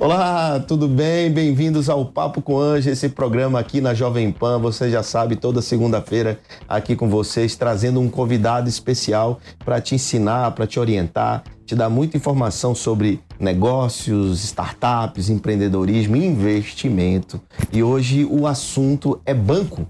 Olá, tudo bem? Bem-vindos ao Papo com Anjo, esse programa aqui na Jovem Pan. Você já sabe, toda segunda-feira aqui com vocês, trazendo um convidado especial para te ensinar, para te orientar, te dar muita informação sobre negócios, startups, empreendedorismo e investimento. E hoje o assunto é banco.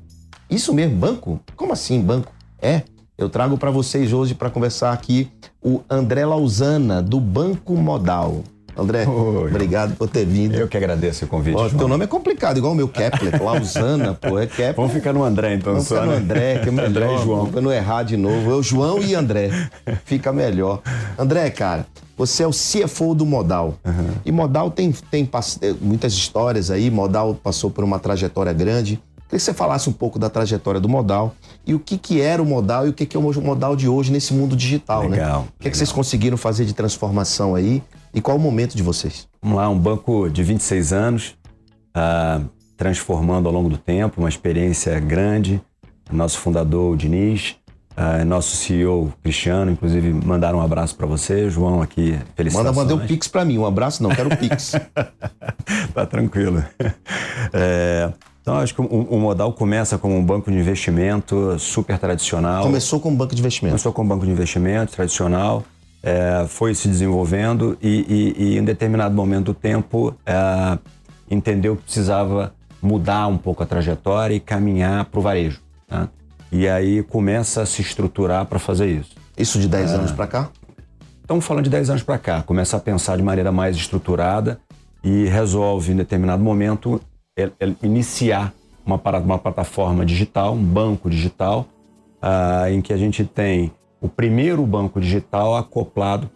Isso mesmo, banco? Como assim banco? É, eu trago para vocês hoje para conversar aqui o André Lausana, do Banco Modal. André, Oi. obrigado por ter vindo. Eu que agradeço o convite. Ó, teu nome é complicado, igual o meu Kepler, Lausana, pô, é Kepler. Vamos ficar no André, então, Vamos ficar no né? André, que é melhor. André e João. Pra não errar de novo. Eu, João e André. Fica melhor. André, cara, você é o CFO do Modal. Uhum. E Modal tem, tem muitas histórias aí. Modal passou por uma trajetória grande. Queria que você falasse um pouco da trajetória do Modal e o que, que era o Modal e o que, que é o Modal de hoje nesse mundo digital, legal, né? Legal. O que, que vocês conseguiram fazer de transformação aí e qual o momento de vocês? Vamos lá, um banco de 26 anos, uh, transformando ao longo do tempo, uma experiência grande. Nosso fundador, o Diniz, uh, nosso CEO, Cristiano, inclusive mandaram um abraço para você, João, aqui, felicitações. Manda, mandei um pix para mim, um abraço não, quero um pix. tá tranquilo. É, então, acho que o, o, Modal começa como um banco de investimento super tradicional. Começou como um banco de investimento? Começou como um banco de investimento tradicional, é, foi se desenvolvendo e, e, e, em determinado momento do tempo é, entendeu que precisava mudar um pouco a trajetória e caminhar para o varejo. Né? E aí começa a se estruturar para fazer isso. Isso de 10 é, anos para cá? Estamos falando de 10 anos para cá. Começa a pensar de maneira mais estruturada e resolve, em determinado momento, é, é iniciar uma, uma plataforma digital, um banco digital, uh, em que a gente tem o primeiro banco digital acoplado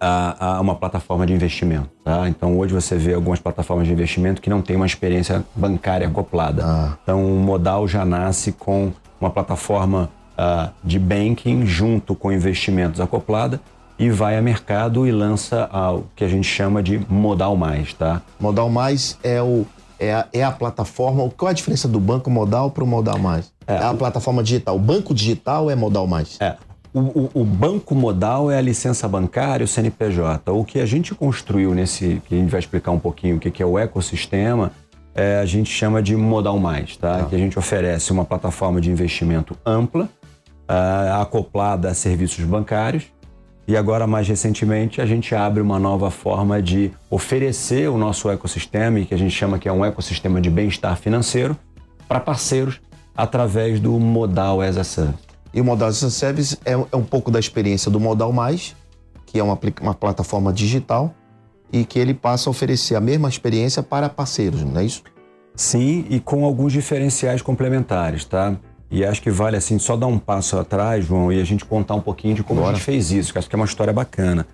a, a, uma plataforma de investimento. Tá? Então hoje você vê algumas plataformas de investimento que não têm uma experiência bancária acoplada. Ah. Então o Modal já nasce com uma plataforma uh, de banking junto com investimentos acoplada e vai a mercado e lança o que a gente chama de Modal Mais. Tá? Modal Mais é o é a, é a plataforma. Qual é a diferença do banco modal para o modal mais? É, é a o, plataforma digital. O banco digital é modal mais? É. O, o, o, banco modal é a licença bancária, o CNPJ. O que a gente construiu nesse, que a gente vai explicar um pouquinho o que, que é o ecossistema, é, a gente chama de modal mais, tá? Que a gente oferece uma plataforma de investimento ampla, uh, acoplada a serviços bancários, e agora, mais recentemente, a gente abre uma nova forma de oferecer o nosso ecossistema, que a gente chama que é um ecossistema de bem-estar financeiro, para parceiros através do Modal as a Service. E o Modal as a Service é, é um pouco da experiência do Modal Mais, que é uma, uma plataforma digital, e que ele passa a oferecer a mesma experiência para parceiros, não é isso? Sim, e com alguns diferenciais complementares, tá? E acho que vale assim só dar um passo atrás, João, e a gente contar um pouquinho de como Bora. a gente fez isso, que acho que é uma história bacana.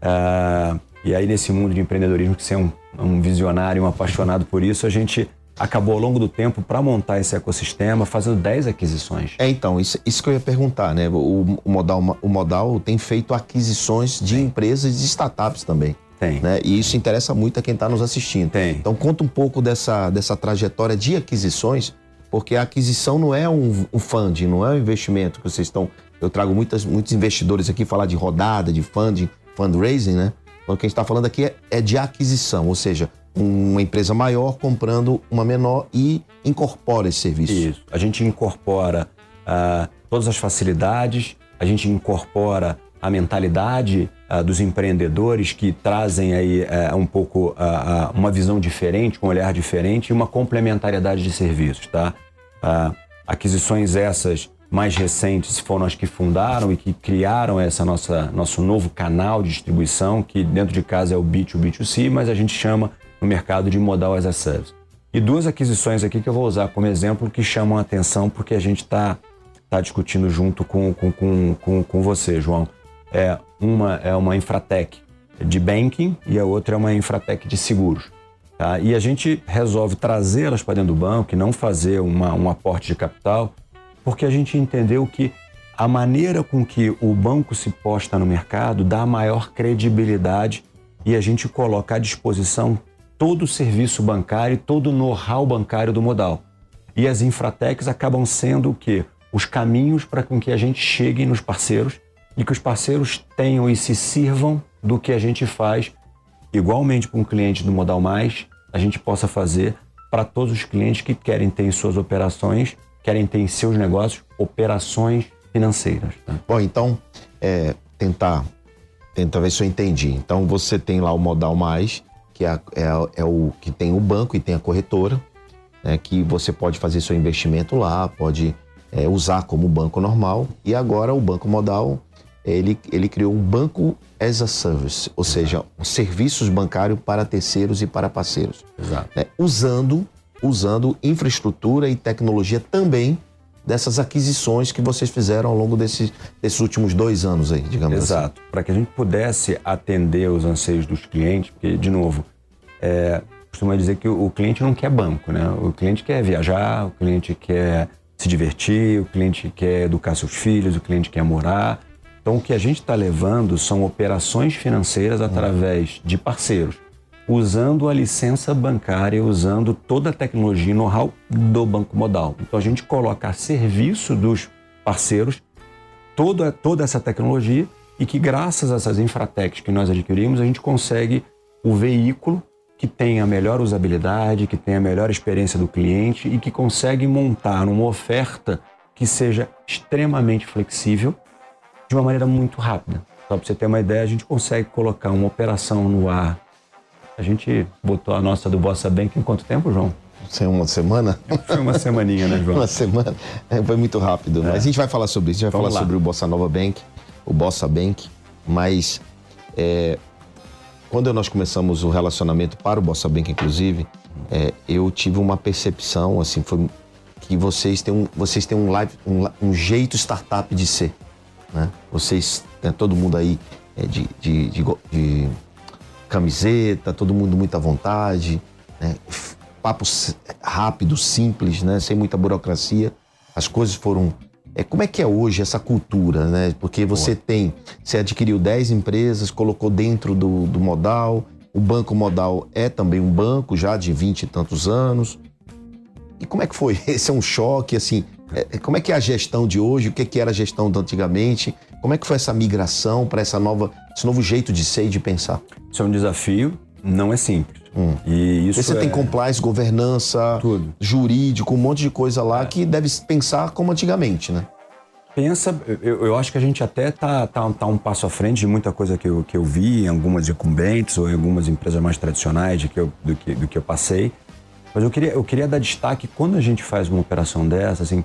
Uh, e aí, nesse mundo de empreendedorismo, que você é um, um visionário, um apaixonado por isso, a gente acabou ao longo do tempo para montar esse ecossistema fazendo 10 aquisições. É, então, isso, isso que eu ia perguntar, né? O, o, Modal, o Modal tem feito aquisições de Sim. empresas e de startups também. Tem. Né? E isso interessa muito a quem está nos assistindo. Tem. Então, conta um pouco dessa, dessa trajetória de aquisições porque a aquisição não é um, um funding, não é um investimento que vocês estão. Eu trago muitas, muitos investidores aqui falar de rodada, de funding, fundraising, né? Então, o que a gente está falando aqui é, é, de aquisição, ou seja, uma empresa maior comprando uma menor e incorpora esse serviço. Isso. A gente incorpora uh, todas as facilidades, a gente incorpora a mentalidade uh, dos empreendedores que trazem aí uh, um pouco uh, uma visão diferente, um olhar diferente e uma complementariedade de serviços, tá? aquisições essas mais recentes foram as que fundaram e que criaram essa nossa nosso novo canal de distribuição, que dentro de casa é o B2 B2C, mas a gente chama no mercado de modal as a service. E duas aquisições aqui que eu vou usar como exemplo que chamam a atenção porque a gente está tá discutindo junto com, com, com, com você, João. É, uma é uma infratech de banking e a outra é uma infratech de seguros. Tá? E a gente resolve trazê-las para dentro do banco e não fazer uma, um aporte de capital, porque a gente entendeu que a maneira com que o banco se posta no mercado dá maior credibilidade e a gente coloca à disposição todo o serviço bancário, todo o know-how bancário do modal. E as infratechs acabam sendo o quê? Os caminhos para com que a gente chegue nos parceiros e que os parceiros tenham e se sirvam do que a gente faz igualmente para um cliente do Modal Mais, a gente possa fazer para todos os clientes que querem ter em suas operações, querem ter em seus negócios operações financeiras. Tá? Bom, então, é, tentar, tentar ver se eu entendi. Então, você tem lá o Modal Mais, que é, é, é o que tem o banco e tem a corretora, né, que você pode fazer seu investimento lá, pode é, usar como banco normal. E agora o Banco Modal ele, ele criou um banco as a service, ou seja, serviços bancários para terceiros e para parceiros. Exato. Né? Usando, usando infraestrutura e tecnologia também dessas aquisições que vocês fizeram ao longo desses, desses últimos dois anos aí, digamos Exato. assim. Exato. Para que a gente pudesse atender os anseios dos clientes, porque, de novo, é, costuma dizer que o, o cliente não quer banco, né? O cliente quer viajar, o cliente quer se divertir, o cliente quer educar seus filhos, o cliente quer morar. Então, o que a gente está levando são operações financeiras através de parceiros, usando a licença bancária, usando toda a tecnologia e know-how do Banco Modal. Então, a gente coloca a serviço dos parceiros toda, toda essa tecnologia e que, graças a essas infratechs que nós adquirimos, a gente consegue o veículo que tem a melhor usabilidade, que tem a melhor experiência do cliente e que consegue montar uma oferta que seja extremamente flexível de uma maneira muito rápida. Só para você ter uma ideia, a gente consegue colocar uma operação no ar. A gente botou a nossa do Bossa Bank em quanto tempo, João? Foi uma semana? Foi uma semaninha, né, João? uma semana. É, foi muito rápido. É. Mas a gente vai falar sobre isso. A gente vai Vamos falar lá. sobre o Bossa Nova Bank, o Bossa Bank. Mas é, quando nós começamos o relacionamento para o Bossa Bank, inclusive, é, eu tive uma percepção, assim, foi que vocês têm um, vocês têm um, live, um, um jeito startup de ser. Né? Vocês, né, todo mundo aí é, de, de, de, de, camiseta, todo mundo muito à vontade, né? papo rápido, simples, né? sem muita burocracia. As coisas foram. É, como é que é hoje essa cultura, né? Porque você Boa. tem, você adquiriu 10 empresas, colocou dentro do, do modal, o Banco Modal é também um banco já de 20 e tantos anos. E como é que foi? Esse é um choque, assim, como é que é a gestão de hoje? O que, é que era a gestão de antigamente? Como é que foi essa migração para essa nova, esse novo jeito de ser e de pensar? Isso é um desafio, não é simples. Hum. E isso você é... tem compliance, governança, Tudo. jurídico, um monte de coisa lá é. que deve pensar como antigamente, né? Pensa, eu, eu acho que a gente até tá, tá, tá, um passo à frente de muita coisa que eu, que eu vi em algumas incumbentes ou em algumas empresas mais tradicionais de que eu, do, que, do que eu passei. Mas eu queria, eu queria dar destaque quando a gente faz uma operação dessa, assim,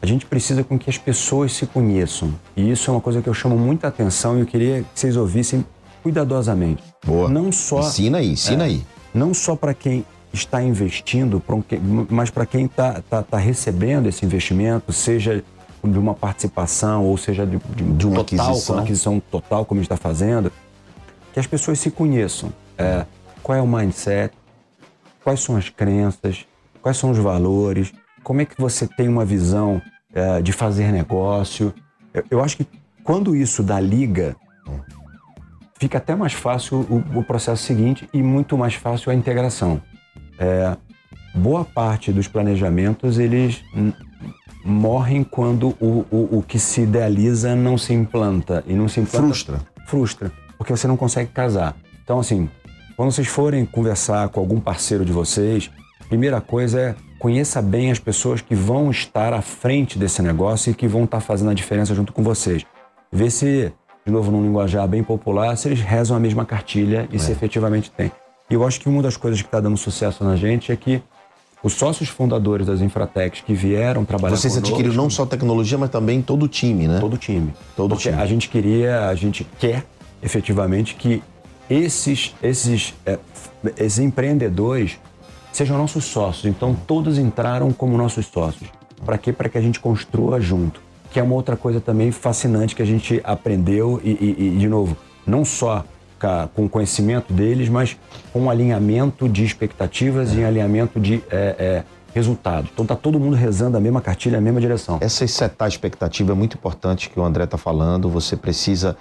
a gente precisa com que as pessoas se conheçam. E isso é uma coisa que eu chamo muita atenção e eu queria que vocês ouvissem cuidadosamente. Boa. Não só ensina aí, ensina é, aí. Não só para quem está investindo, mas para quem está tá, tá recebendo esse investimento, seja de uma participação ou seja de, de, de uma total, aquisição. aquisição total, como a gente está fazendo, que as pessoas se conheçam. É, qual é o mindset? Quais são as crenças? Quais são os valores? Como é que você tem uma visão é, de fazer negócio. Eu, eu, acho que quando isso dá liga, fica até mais fácil o, o processo seguinte e muito mais fácil a integração. É, boa parte dos planejamentos eles morrem quando o, o, o, que se idealiza não se implanta e não se implanta, frustra frustra porque você não consegue casar então assim quando vocês forem conversar com algum parceiro de vocês primeira coisa é conheça bem as pessoas que vão estar à frente desse negócio e que vão estar fazendo a diferença junto com vocês. Vê se de novo, num linguajar bem popular, se eles rezam a mesma cartilha e é. se efetivamente tem. E eu acho que uma das coisas que está dando sucesso na gente é que os sócios fundadores das Infratechs que vieram trabalhar Vocês conosco, adquiriram não só tecnologia, mas também todo o time, né? Todo o time. Todo Porque time. A gente queria, a gente quer efetivamente que esses, esses, é, esses empreendedores sejam nossos sócios. Então todos entraram como nossos sócios. Para quê? Para que a gente construa junto. Que é uma outra coisa também fascinante que a gente aprendeu e, e, e de novo, não só com o conhecimento deles, mas com um alinhamento de expectativas é. e alinhamento de é, é, resultados. Então está todo mundo rezando a mesma cartilha, a mesma direção. Essa setar expectativa é muito importante que o André está falando. Você precisa,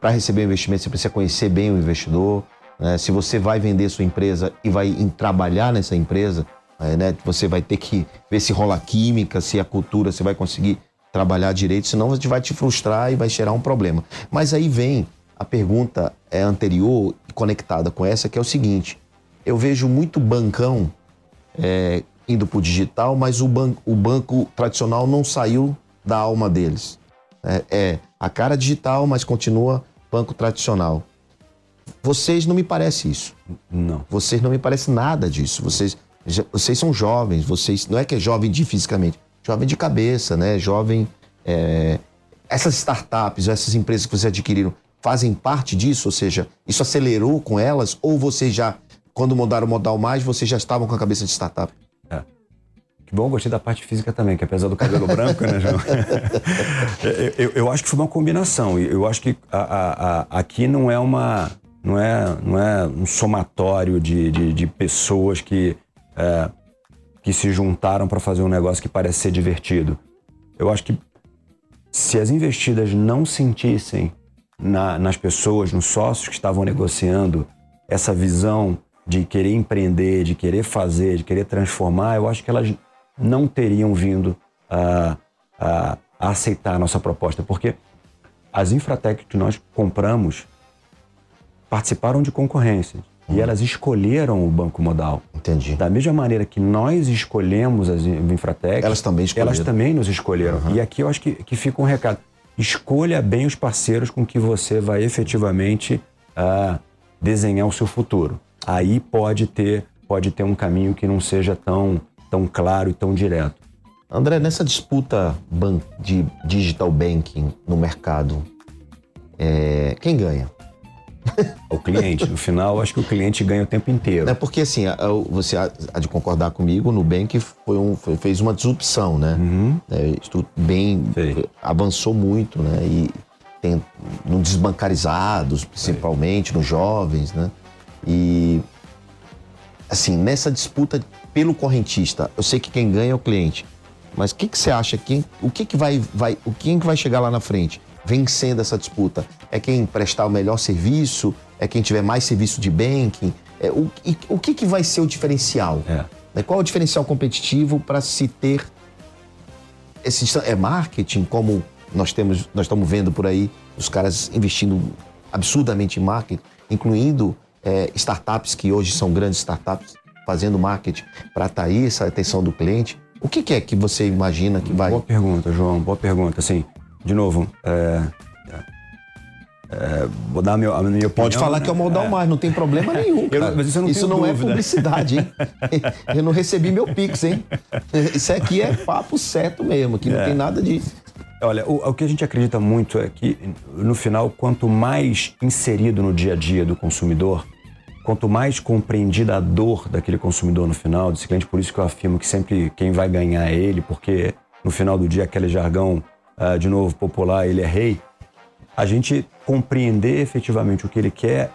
para receber investimento, você precisa conhecer bem o investidor. Né? Se você vai vender sua empresa e vai trabalhar nessa empresa, é, né? você vai ter que ver se rola química, se a cultura, você vai conseguir trabalhar direito, senão você vai te frustrar e vai gerar um problema. Mas aí vem a pergunta é anterior e conectada com essa, que é o seguinte: eu vejo muito bancão é, indo para o digital, mas o, ban o banco tradicional não saiu da alma deles. É, é, a cara digital, mas continua banco tradicional. Vocês não me parece isso. Não. Vocês não me parece nada disso. Vocês, vocês são jovens. Vocês não é que é jovem de fisicamente, jovem de cabeça, né? Jovem. É, essas startups, essas empresas que vocês adquiriram, fazem parte disso? Ou seja, isso acelerou com elas? Ou vocês já, quando mudaram o modal mais, vocês já estavam com a cabeça de startup? É. Que bom, gostei da parte física também, que apesar do cabelo branco, né, João? eu, eu, acho que foi uma combinação. Eu acho que a, a, a, aqui não é uma. Não é, não é um somatório de, de, de pessoas que, é, que se juntaram para fazer um negócio que parece ser divertido. Eu acho que se as investidas não sentissem na, nas pessoas, nos sócios que estavam negociando essa visão de querer empreender, de querer fazer, de querer transformar, eu acho que elas não teriam vindo a, a, a aceitar a nossa proposta, porque as Infratec que nós compramos participaram de concorrências e uhum. elas escolheram o banco modal. Entendi. Da mesma maneira que nós escolhemos as Infratec, elas também escolheram. Elas também nos escolheram. Uhum. E aqui eu acho que, que fica um recado escolha bem os parceiros com que você vai efetivamente uh, desenhar o seu futuro. Aí pode ter, pode ter um caminho que não seja tão, tão claro e tão direto. André, nessa disputa de digital banking no mercado, é, quem ganha? O cliente. No final, acho que o cliente ganha o tempo inteiro. É porque, assim, você há de concordar comigo, o Nubank foi um, foi, fez uma disrupção, né? Uhum. É, bem Sei. avançou muito, né? E tem no desbancarizados, principalmente, Sei. nos jovens, né? E, assim, nessa disputa pelo correntista, eu sei que quem ganha é o cliente. Mas o que, que você acha? Quem, o que, que vai, vai, o quem que vai chegar lá na frente? Vencendo essa disputa? É quem prestar o melhor serviço? É quem tiver mais serviço de banking? É, o, e, o que, que vai ser o diferencial? É. Né, qual é o diferencial competitivo para se ter esse é marketing como nós temos nós estamos vendo por aí os caras investindo absurdamente em marketing, incluindo é, startups que hoje são grandes startups fazendo marketing para atrair essa atenção do cliente. O que, que, é que você imagina que vai? Boa pergunta, João. Boa pergunta. Assim, de novo, é, é, vou dar a minha, a minha opinião. Pode falar né? que é o modal é. mais, não tem problema nenhum. Eu, mas isso, não é publicidade, hein? Eu não recebi meu Pix, hein? Isso aqui é papo certo mesmo, que não é. tem nada disso. Olha, o, o, que a gente acredita muito é que, no final, quanto mais inserido no dia a dia do consumidor, quanto mais compreendida a dor daquele consumidor no final, desse cliente, por isso que eu afirmo que sempre quem vai ganhar é ele, porque no final do dia aquele jargão uh, de novo, popular, ele é rei, a gente compreender efetivamente o que ele quer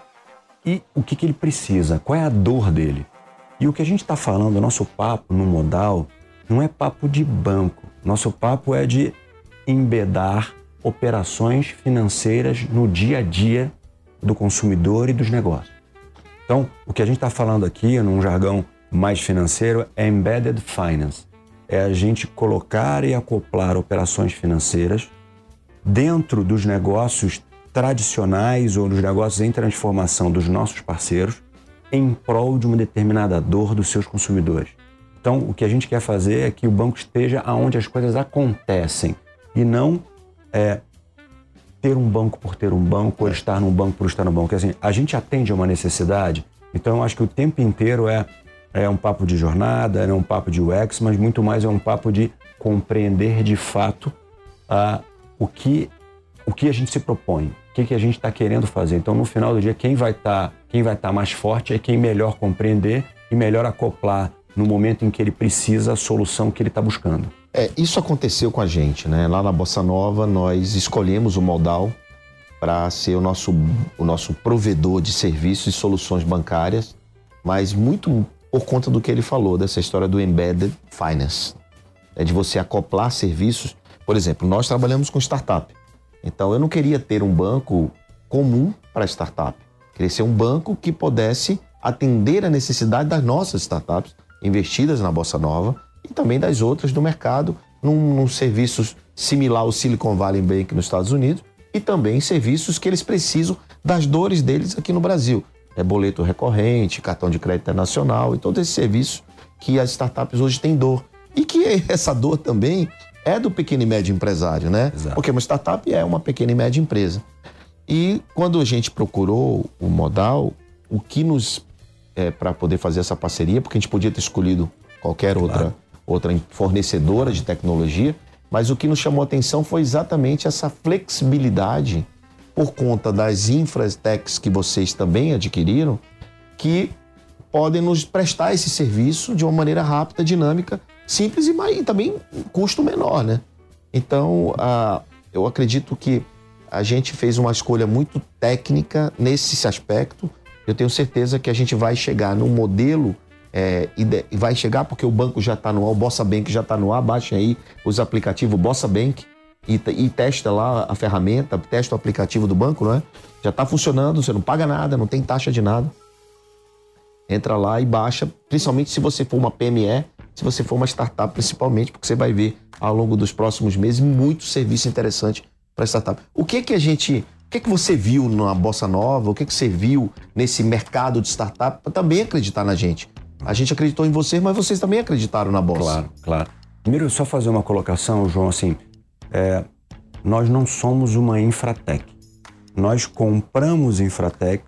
e o que, que ele precisa, qual é a dor dele. E o que a gente está falando, nosso papo no modal, não é papo de banco. Nosso papo é de embedar operações financeiras no dia a dia do consumidor e dos negócios. Então, o que a gente está falando aqui, num jargão mais financeiro, é embedded finance é a gente colocar e acoplar operações financeiras dentro dos negócios tradicionais ou dos negócios em transformação dos nossos parceiros em prol de uma determinada dor dos seus consumidores. Então, o que a gente quer fazer é que o banco esteja aonde as coisas acontecem e não é, ter um banco por ter um banco, ou estar num banco por estar no banco. Assim, a gente atende a uma necessidade, então eu acho que o tempo inteiro é, é um papo de jornada, é um papo de UX, mas muito mais é um papo de compreender de fato uh, o, que, o que a gente se propõe, o que, que a gente está querendo fazer. Então, no final do dia, quem vai estar tá, quem vai tá mais forte é quem melhor compreender e melhor acoplar no momento em que ele precisa a solução que ele está buscando. É, isso aconteceu com a gente, né? Lá na Bossa Nova, nós escolhemos o Modal para ser o nosso, o nosso provedor de serviços e soluções bancárias, mas muito por conta do que ele falou, dessa história do embedded finance, é de você acoplar serviços. Por exemplo, nós trabalhamos com startup, então eu não queria ter um banco comum para startup, queria ser um banco que pudesse atender a necessidade das nossas startups investidas na Bossa Nova e também das outras do mercado, num, num serviço similar ao Silicon Valley Bank nos Estados Unidos e também serviços que eles precisam das dores deles aqui no Brasil. É boleto recorrente, cartão de crédito internacional e todos esses serviços que as startups hoje têm dor. E que essa dor também é do pequeno e médio empresário, né? Exato. Porque uma startup é uma pequena e média empresa. E quando a gente procurou o modal, o que nos. É, para poder fazer essa parceria, porque a gente podia ter escolhido qualquer claro. outra outra fornecedora de tecnologia, mas o que nos chamou a atenção foi exatamente essa flexibilidade por conta das infratechs que vocês também adquiriram, que podem nos prestar esse serviço de uma maneira rápida, dinâmica, simples e, e também custo menor, né? Então, a, eu acredito que a gente fez uma escolha muito técnica nesse aspecto. Eu tenho certeza que a gente vai chegar num modelo é, e, vai chegar porque o banco já está no ar, o Bossa Bank já está no ar, baixem aí os aplicativos Bossa Bank e, e testa lá a ferramenta, testa o aplicativo do banco, não é? Já está funcionando, você não paga nada, não tem taxa de nada. Entra lá e baixa, principalmente se você for uma PME, se você for uma startup, principalmente, porque você vai ver ao longo dos próximos meses muito serviço interessante para startup. O que que a gente, o que que você viu na Bossa Nova? O que que você viu nesse mercado de startup para também acreditar na gente? A gente acreditou em vocês, mas vocês também acreditaram na bolsa. Claro, claro. Primeiro, só fazer uma colocação, João, assim, é, nós não somos uma infratec. Nós compramos infratec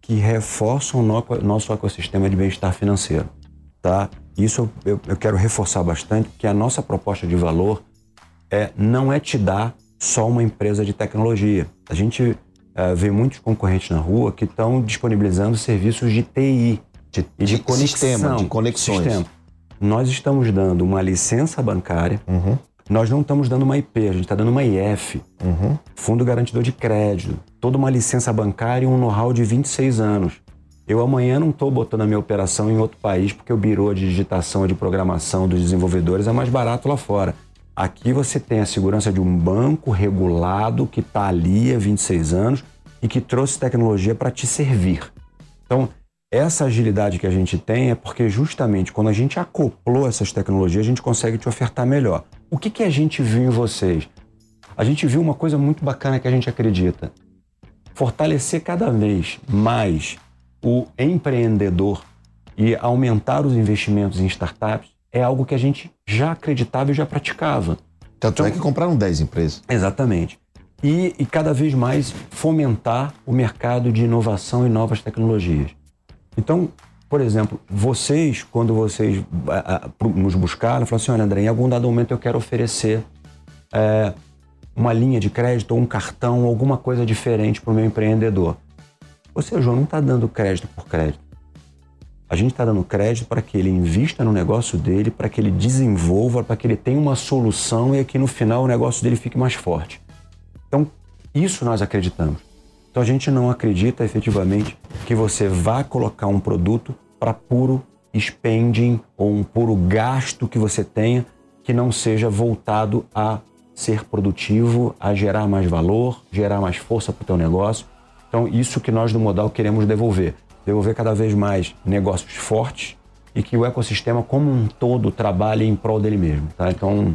que reforçam o nosso ecossistema de bem-estar financeiro, tá? Isso eu, eu quero reforçar bastante, porque a nossa proposta de valor é, não é te dar só uma empresa de tecnologia. A gente é, vê muitos concorrentes na rua que estão disponibilizando serviços de TI, de, de, de conexão, sistema, de conexões. Sistema. Nós estamos dando uma licença bancária, uhum. Nós não estamos dando uma IP, a gente está dando uma IF, uhum. Fundo Garantidor de Crédito, toda uma licença bancária e um know-how de 26 anos. Eu amanhã não estou botando a minha operação em outro país porque o birô de digitação e de programação dos desenvolvedores é mais barato lá fora. Aqui você tem a segurança de um banco regulado que está ali há 26 anos e que trouxe tecnologia para te servir. Então, essa agilidade que a gente tem é porque justamente quando a gente acoplou essas tecnologias, a gente consegue te ofertar melhor. O que, que a gente viu em vocês? A gente viu uma coisa muito bacana que a gente acredita. Fortalecer cada vez mais o empreendedor e aumentar os investimentos em startups é algo que a gente já acreditava e já praticava. Tanto é então, é que compraram 10 empresas. Exatamente. E, e cada vez mais fomentar o mercado de inovação e novas tecnologias. Então, por exemplo, vocês, quando vocês nos buscaram, falaram assim: olha, André, em algum dado momento eu quero oferecer é, uma linha de crédito ou um cartão, alguma coisa diferente para o meu empreendedor. Você, João, não está dando crédito por crédito. A gente está dando crédito para que ele invista no negócio dele, para que ele desenvolva, para que ele tenha uma solução e que no final o negócio dele fique mais forte. Então, isso nós acreditamos. Então a gente não acredita efetivamente que você vá colocar um produto para puro spending ou um puro gasto que você tenha que não seja voltado a ser produtivo, a gerar mais valor, gerar mais força para o teu negócio. Então isso que nós do Modal queremos devolver, devolver cada vez mais negócios fortes e que o ecossistema como um todo trabalhe em prol dele mesmo, tá? Então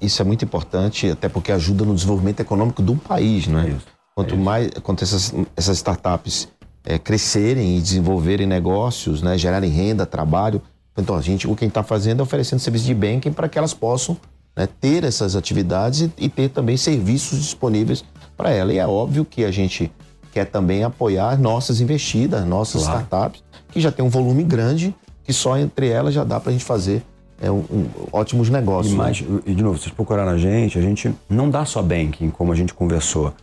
isso é muito importante, até porque ajuda no desenvolvimento econômico do país, não é? Isso. Quanto é mais, quanto essas, essas startups é, crescerem e desenvolverem negócios, né, gerarem renda, trabalho, então a gente, o que a gente está fazendo é oferecendo serviço de banking para que elas possam né, ter essas atividades e, e, ter também serviços disponíveis para ela. E é óbvio que a gente quer também apoiar nossas investidas, nossas claro. startups, que já tem um volume grande, que só entre elas já dá para a gente fazer é, um, um, ótimos negócios. E, mais, né? e de novo, vocês procuraram a gente, a gente não dá só banking, como a gente conversou.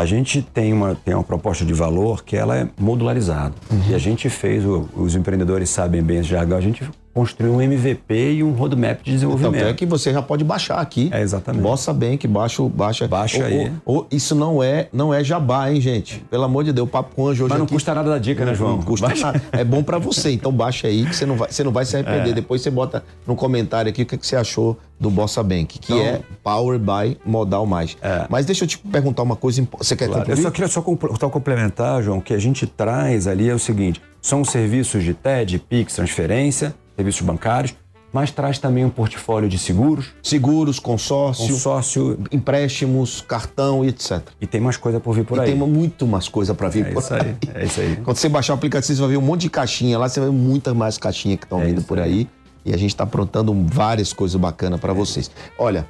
A gente tem uma, tem uma proposta de valor que ela é modularizada. Uhum. E a gente fez, os empreendedores sabem bem esse jargão, a gente construir um MVP e um roadmap de desenvolvimento. Então, é que você já pode baixar aqui. É, exatamente. Bossa Bank, baixa, baixa. Baixa aí. Ou, isso não é, não é jabá, hein, gente? Pelo amor de Deus, o papo com anjo hoje Mas não aqui, custa nada da dica, né, João? Não custa baixa. nada. É bom para você, então baixa aí que você não vai, você não vai se arrepender. É. Depois você bota no comentário aqui o que, que você achou do Bossa Bank, que então, é Power by Modal Mais. É. Mas deixa eu te perguntar uma coisa, você quer claro. Eu só queria só, só complementar, João, que a gente traz ali é o seguinte, são serviços de TED, PIX, transferência, serviços bancários, mas traz também um portfólio de seguros. Seguros, consórcio, consórcio empréstimos, cartão e etc. E tem mais coisa por vir por e aí. tem muito mais coisa para vir é por isso aí. É isso aí. Quando você baixar o aplicativo, você vai ver um monte de caixinha lá, você vai ver muitas mais caixinhas que estão é vindo por aí. aí. E a gente está aprontando várias coisas bacanas para é. vocês. Olha,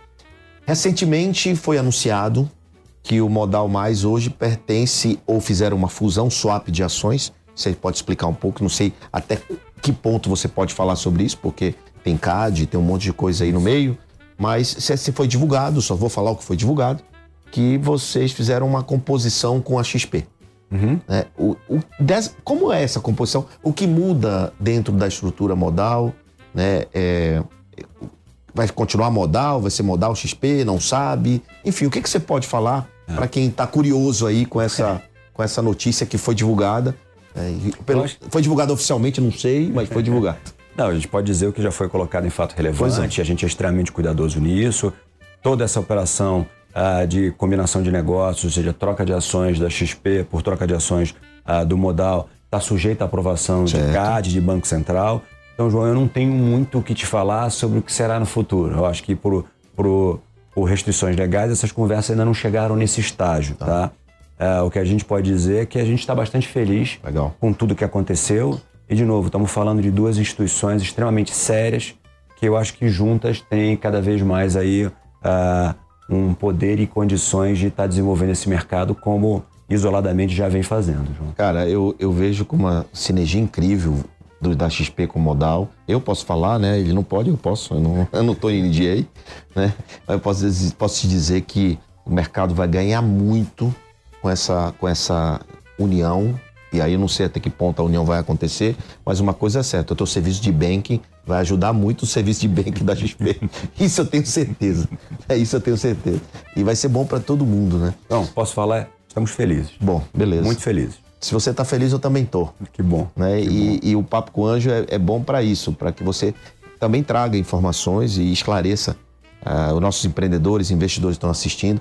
recentemente foi anunciado que o Modal Mais hoje pertence ou fizeram uma fusão swap de ações. Você pode explicar um pouco, não sei até que ponto você pode falar sobre isso, porque tem CAD, tem um monte de coisa aí no meio, mas se foi divulgado, só vou falar o que foi divulgado, que vocês fizeram uma composição com a XP. Uhum. Né? O, o, des, como é essa composição? O que muda dentro da estrutura modal? Né? É, vai continuar modal? Vai ser modal XP? Não sabe? Enfim, o que, que você pode falar é. para quem está curioso aí com essa, com essa notícia que foi divulgada? É, pelo, foi divulgado oficialmente, não sei, mas foi divulgado. Não, a gente pode dizer o que já foi colocado em fato relevante, é. a gente é extremamente cuidadoso nisso. Toda essa operação ah, de combinação de negócios, ou seja, troca de ações da XP por troca de ações ah, do Modal, está sujeita à aprovação certo. de CAD, de Banco Central. Então, João, eu não tenho muito o que te falar sobre o que será no futuro. Eu acho que por, por, por restrições legais, essas conversas ainda não chegaram nesse estágio, tá? tá? Ah, o que a gente pode dizer é que a gente está bastante feliz Legal. com tudo que aconteceu. E, de novo, estamos falando de duas instituições extremamente sérias que eu acho que juntas têm cada vez mais aí uh, um poder e condições de estar tá desenvolvendo esse mercado como isoladamente já vem fazendo. João. Cara, eu, eu vejo com uma sinergia incrível do, da XP com o Modal. Eu posso falar, né? Ele não pode, eu posso. Eu não, eu não tô em NDA, né? Mas eu posso, posso te dizer que o mercado vai ganhar muito com essa, com essa união e aí eu não sei até que ponto a união vai acontecer, mas uma coisa é certa, o teu serviço de banking vai ajudar muito o serviço de banking da XP. isso eu tenho certeza. É isso eu tenho certeza. E vai ser bom para todo mundo, né? Não, posso falar? Estamos felizes. Bom, beleza. Muito felizes. Se você está feliz, eu também tô. Que bom. Né? Que e, bom. e, o Papo com o Anjo é, é bom para isso, para que você também traga informações e esclareça uh, os nossos empreendedores, investidores estão assistindo.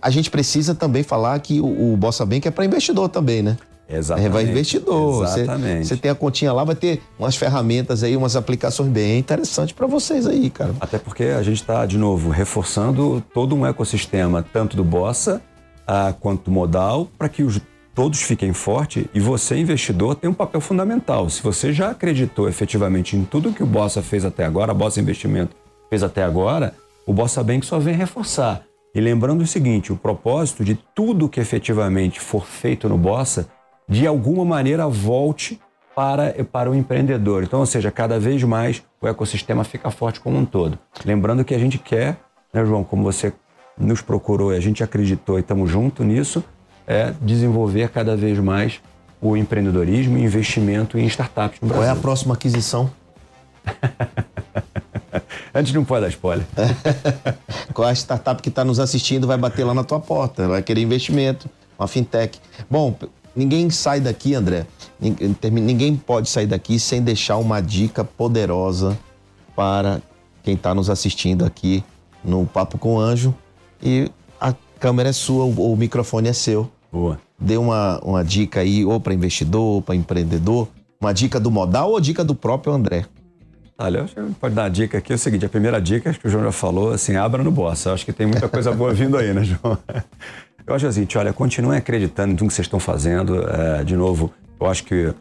A gente precisa também falar que o, o Bossa Bank é para investidor também, né? Exatamente. Vai investidor. Exatamente. Você, você tem a continha lá, vai ter umas ferramentas aí, umas aplicações bem interessantes para vocês aí, cara. Até porque a gente está, de novo, reforçando todo um ecossistema, tanto do Bossa ah, quanto do Modal, para que os, todos fiquem fortes e você, investidor, tem um papel fundamental. Se você já acreditou efetivamente em tudo que o Bossa fez até agora, a Bossa Investimento fez até agora, o Bossa Bank só vem reforçar. E lembrando o seguinte, o propósito de tudo que efetivamente for feito no Bossa de alguma maneira volte para, para o empreendedor. Então, ou seja, cada vez mais o ecossistema fica forte como um todo. Lembrando que a gente quer, né, João, como você nos procurou e a gente acreditou e estamos junto nisso, é desenvolver cada vez mais o empreendedorismo e investimento em startups no Brasil. Qual é a próxima aquisição? Antes não pode dar spoiler. Qual a startup que está nos assistindo vai bater lá na tua porta, vai querer investimento, uma fintech. Bom, Ninguém sai daqui, André. Ninguém pode sair daqui sem deixar uma dica poderosa para quem está nos assistindo aqui no Papo com o Anjo. E a câmera é sua, o microfone é seu. Boa. Dê uma, uma dica aí, ou para investidor, ou para empreendedor. Uma dica do modal ou dica do próprio André? Olha, pode dar uma dica aqui. É o seguinte: a primeira dica, acho que o João já falou, assim, abra no bossa. Acho que tem muita coisa boa vindo aí, né, João? Eu acho assim, olha, continuem acreditando tudo que vocês estão fazendo. É, de novo, eu acho que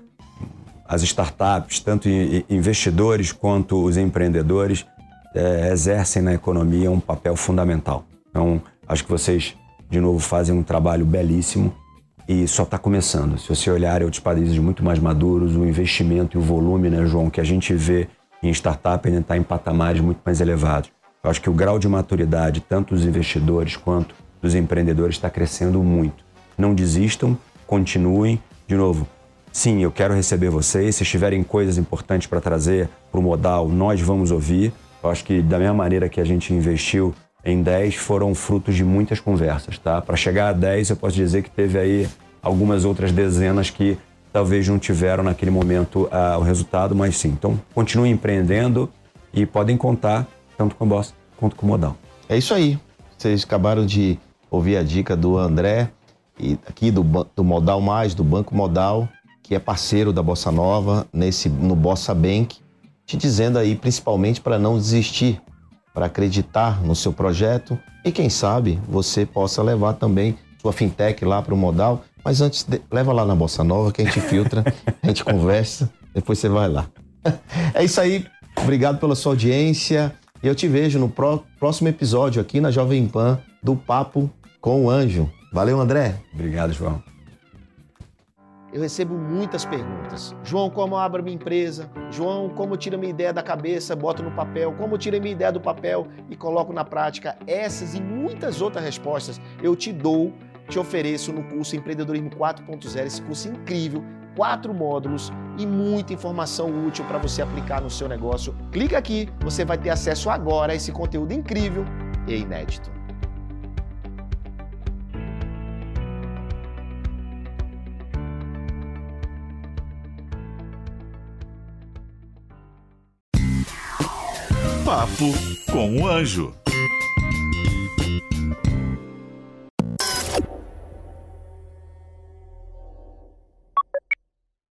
as startups, tanto investidores quanto os empreendedores, é, exercem na economia um papel fundamental. Então, acho que vocês de novo, fazem um trabalho belíssimo e só está começando. Se você olhar outros países muito mais maduros, o investimento e o volume, né, João, que a gente vê em startup ainda está em patamares muito mais elevados. Eu acho que o grau de maturidade, tanto dos investidores quanto dos empreendedores, está crescendo muito. Não desistam, continuem. De novo, sim, eu quero receber vocês. Se tiverem coisas importantes para trazer para o modal, nós vamos ouvir. Eu acho que da mesma maneira que a gente investiu em 10, foram frutos de muitas conversas, tá? Para chegar a 10, eu posso dizer que teve aí algumas outras dezenas que talvez não tiveram naquele momento uh, o resultado, mas sim. Então, continuem empreendendo e podem contar tanto com a Bossa quanto com o Modal. É isso aí. Vocês acabaram de ouvir a dica do André, e aqui do, do Modal Mais, do Banco Modal, que é parceiro da Bossa Nova, nesse, no Bossa Bank, te dizendo aí principalmente para não desistir, para acreditar no seu projeto e quem sabe você possa levar também sua fintech lá para o Modal. Mas antes, de, leva lá na Bossa Nova que a gente filtra, a gente conversa, depois você vai lá. É isso aí. Obrigado pela sua audiência. E eu te vejo no pró próximo episódio aqui na Jovem Pan do Papo com o Anjo. Valeu, André. Obrigado, João. Eu recebo muitas perguntas. João, como eu abro minha empresa? João, como eu tiro minha ideia da cabeça, boto no papel? Como eu tiro minha ideia do papel e coloco na prática? Essas e muitas outras respostas eu te dou, te ofereço no curso Empreendedorismo 4.0, esse curso incrível quatro módulos e muita informação útil para você aplicar no seu negócio. Clica aqui, você vai ter acesso agora a esse conteúdo incrível e inédito. Papo com o Anjo.